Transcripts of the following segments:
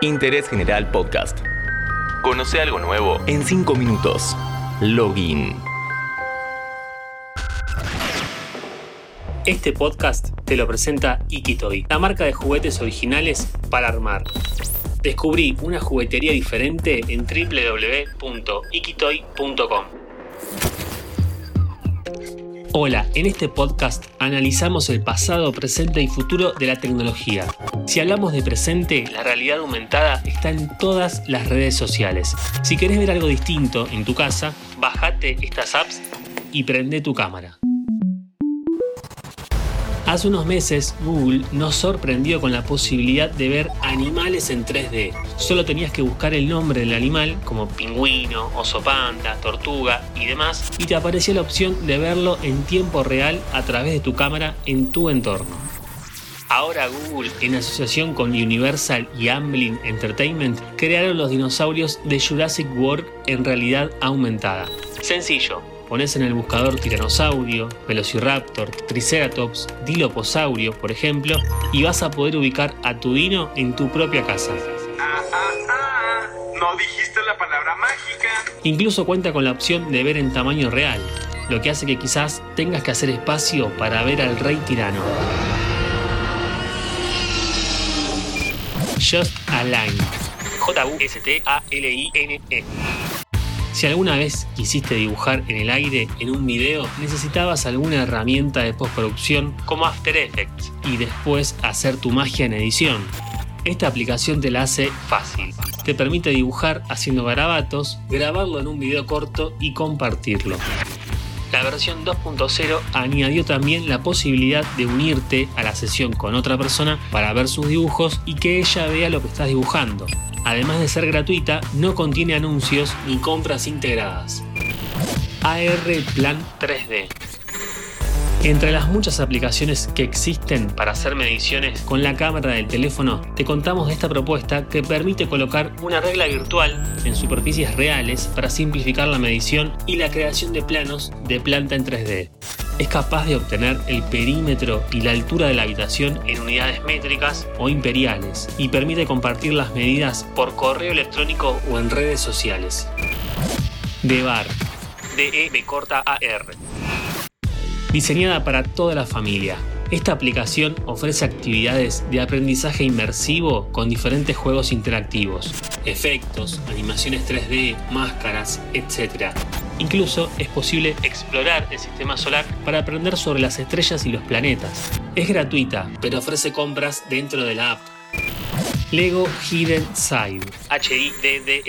Interés General Podcast. Conoce algo nuevo en 5 minutos. Login. Este podcast te lo presenta Ikitoy, la marca de juguetes originales para armar. Descubrí una juguetería diferente en www.ikitoy.com. Hola, en este podcast analizamos el pasado, presente y futuro de la tecnología. Si hablamos de presente, la realidad aumentada está en todas las redes sociales. Si querés ver algo distinto en tu casa, bajate estas apps y prende tu cámara. Hace unos meses Google nos sorprendió con la posibilidad de ver animales en 3D. Solo tenías que buscar el nombre del animal, como pingüino, oso panda, tortuga y demás, y te aparecía la opción de verlo en tiempo real a través de tu cámara en tu entorno. Ahora Google, en asociación con Universal y Amblin Entertainment, crearon los dinosaurios de Jurassic World en realidad aumentada. Sencillo, Pones en el buscador tiranosaurio, velociraptor, triceratops, diloposaurio, por ejemplo, y vas a poder ubicar a tu dino en tu propia casa. Ah, ah, ah. No dijiste la palabra mágica. Incluso cuenta con la opción de ver en tamaño real, lo que hace que quizás tengas que hacer espacio para ver al rey tirano. Just Align. J-U-S-T-A-L-I-N-E. Si alguna vez quisiste dibujar en el aire en un video, necesitabas alguna herramienta de postproducción como After Effects y después hacer tu magia en edición. Esta aplicación te la hace fácil. Te permite dibujar haciendo garabatos, grabarlo en un video corto y compartirlo. La versión 2.0 añadió también la posibilidad de unirte a la sesión con otra persona para ver sus dibujos y que ella vea lo que estás dibujando además de ser gratuita, no contiene anuncios ni compras integradas. AR Plan 3D. Entre las muchas aplicaciones que existen para hacer mediciones con la cámara del teléfono, te contamos de esta propuesta que permite colocar una regla virtual en superficies reales para simplificar la medición y la creación de planos de planta en 3D es capaz de obtener el perímetro y la altura de la habitación en unidades métricas o imperiales y permite compartir las medidas por correo electrónico o en redes sociales. DEVAR, D-E-B corta A-R. Diseñada para toda la familia, esta aplicación ofrece actividades de aprendizaje inmersivo con diferentes juegos interactivos, efectos, animaciones 3D, máscaras, etc. Incluso es posible explorar el sistema solar para aprender sobre las estrellas y los planetas. Es gratuita, pero ofrece compras dentro de la app. Lego Hidden Side. H-I-D-D-E-N-S-I-D-E.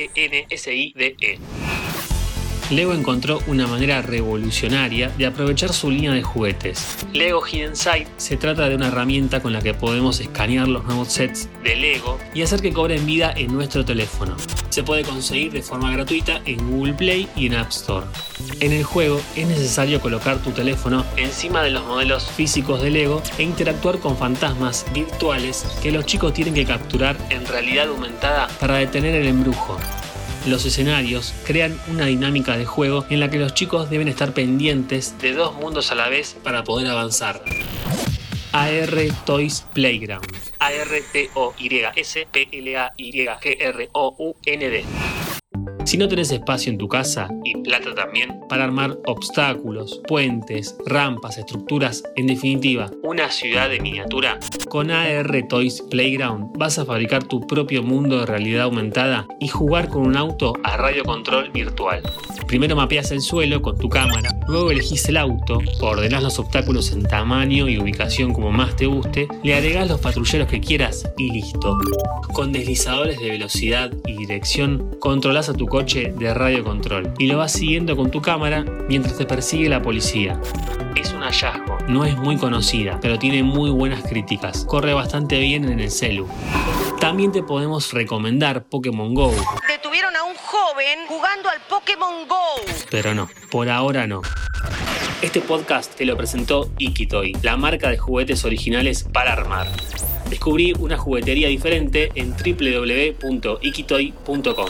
Lego encontró una manera revolucionaria de aprovechar su línea de juguetes. Lego Hidden Sight se trata de una herramienta con la que podemos escanear los nuevos sets de Lego y hacer que cobren vida en nuestro teléfono. Se puede conseguir de forma gratuita en Google Play y en App Store. En el juego es necesario colocar tu teléfono encima de los modelos físicos de Lego e interactuar con fantasmas virtuales que los chicos tienen que capturar en realidad aumentada para detener el embrujo. Los escenarios crean una dinámica de juego en la que los chicos deben estar pendientes de dos mundos a la vez para poder avanzar. AR Toys Playground. A-R-T-O-Y-S-P-L-A-Y-G-R-O-U-N-D. Si no tenés espacio en tu casa y plata también para armar obstáculos, puentes, rampas, estructuras, en definitiva, una ciudad de miniatura, con AR Toys Playground vas a fabricar tu propio mundo de realidad aumentada y jugar con un auto a radio control virtual. Primero mapeas el suelo con tu cámara, luego elegís el auto, ordenás los obstáculos en tamaño y ubicación como más te guste, le agregás los patrulleros que quieras y listo. Con deslizadores de velocidad y dirección, controlás a tu coche de radio control y lo vas siguiendo con tu cámara mientras te persigue la policía. Es un hallazgo, no es muy conocida, pero tiene muy buenas críticas. Corre bastante bien en el celu. También te podemos recomendar Pokémon Go. Detuvieron a un joven jugando al Pokémon Go. Pero no, por ahora no. Este podcast te lo presentó Ikitoy, la marca de juguetes originales para armar. Descubrí una juguetería diferente en www.ikitoy.com.